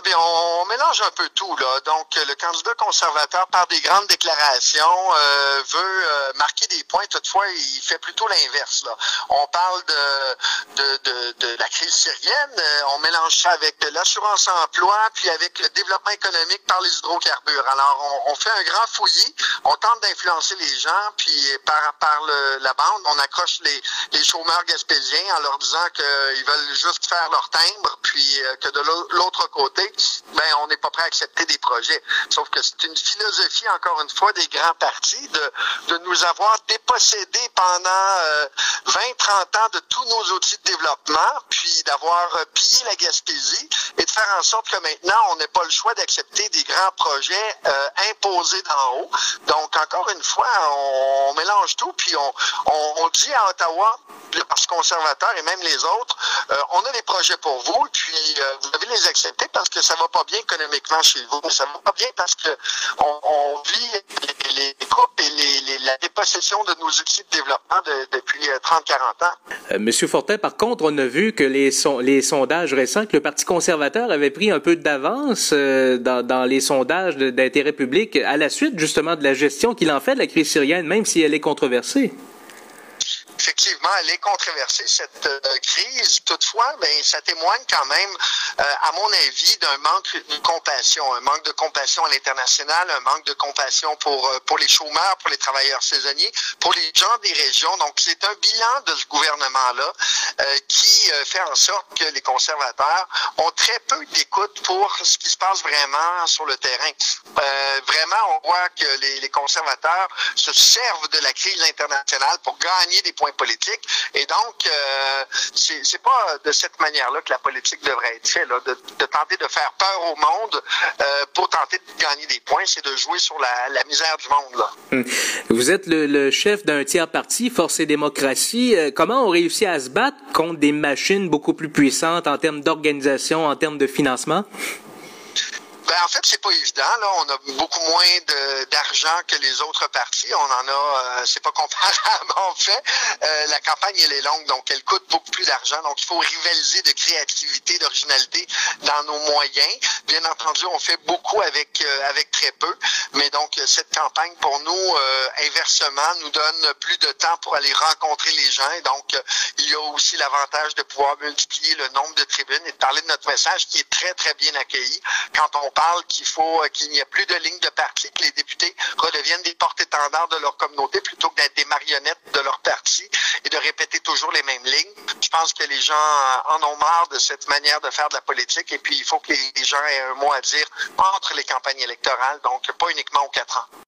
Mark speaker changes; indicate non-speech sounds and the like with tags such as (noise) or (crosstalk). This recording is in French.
Speaker 1: Ah bien, on, mélange un peu tout là. Donc, le candidat conservateur, par des grandes déclarations, euh, veut euh, marquer des points. Toutefois, il fait plutôt l'inverse. Là, on parle de de, de, de la crise syrienne. Euh, on mélange ça avec l'assurance emploi, puis avec le développement économique par les hydrocarbures. Alors, on, on fait un grand fouillis. On tente d'influencer les gens, puis par par le, la bande, on accroche les les chômeurs gaspésiens en leur disant qu'ils veulent juste faire leur timbre, puis que de l'autre côté, ben on n'est pas prêt à accepter des projets. Sauf que c'est une philosophie, encore une fois, des grands partis de, de nous avoir dépossédés pendant 20-30 euh, ans de tous nos outils de développement, puis d'avoir euh, pillé la Gaspésie et de faire en sorte que maintenant, on n'ait pas le choix d'accepter des grands projets euh, imposés d'en haut. Donc, encore une fois, on, mélange tout, puis on, on, on dit à Ottawa, le Parti conservateur et même les autres, on a des projets pour vous, puis vous devez les accepter parce que ça va pas bien économiquement chez vous. Ça va pas bien parce que on, vit les, coupes et la dépossession de nos outils de développement depuis 30-40 euh, ans.
Speaker 2: Euh, Monsieur Fortin, par contre, on a vu que les, les sondages récents, que le Parti conservateur avait pris un peu d'avance euh, dans, les sondages d'intérêt public à la suite justement de la gestion qu'il en fait de la crise syrienne, même si elle est controversée
Speaker 1: effectivement, elle est controversée, cette euh, crise. Toutefois, ça témoigne quand même, euh, à mon avis, d'un manque de compassion, un manque de compassion à l'international, un manque de compassion pour, euh, pour les chômeurs, pour les travailleurs saisonniers, pour les gens des régions. Donc, c'est un bilan de ce gouvernement-là qui fait en sorte que les conservateurs ont très peu d'écoute pour ce qui se passe vraiment sur le terrain. vraiment, on voit que les, conservateurs se servent de la crise internationale pour gagner des points Et donc, euh, c'est pas de cette manière-là que la politique devrait être faite, de, tenter de faire peur au monde euh, pour tenter de gagner des points, c'est de jouer sur la, misère du monde. Là.
Speaker 2: Hum. Vous êtes le, chef d'un tiers parti, Force et démocratie. Euh, comment on réussit à se battre contre des machines beaucoup plus puissantes en termes d'organisation, en termes de financement?
Speaker 1: Ben, en fait, c'est pas évident. On a beaucoup moins d'argent que les autres partis. On en a, euh, c'est pas comparable (laughs) en fait. Euh, la campagne elle est longue, donc elle coûte beaucoup plus d'argent. Donc il faut rivaliser de créativité, d'originalité dans nos moyens. Bien entendu, on fait beaucoup avec euh, très peu, mais donc cette campagne pour nous, inversement, nous donne plus de temps pour aller rencontrer les gens. Donc il y a aussi l'avantage de pouvoir multiplier le nombre de tribunes et de parler de notre message qui est très très bien accueilli quand on parle qu'il faut euh, qu'il n'y ait plus de ligne de parti, que les députés redeviennent des porte-étendards de leur communauté plutôt que d'être des marionnettes de leur parti et de répéter toujours les mêmes lignes. Je pense que les gens en ont marre de cette manière de faire de la politique et puis il faut que les gens aient un mot à dire entre les campagnes électorales, donc pas uniquement aux quatre ans.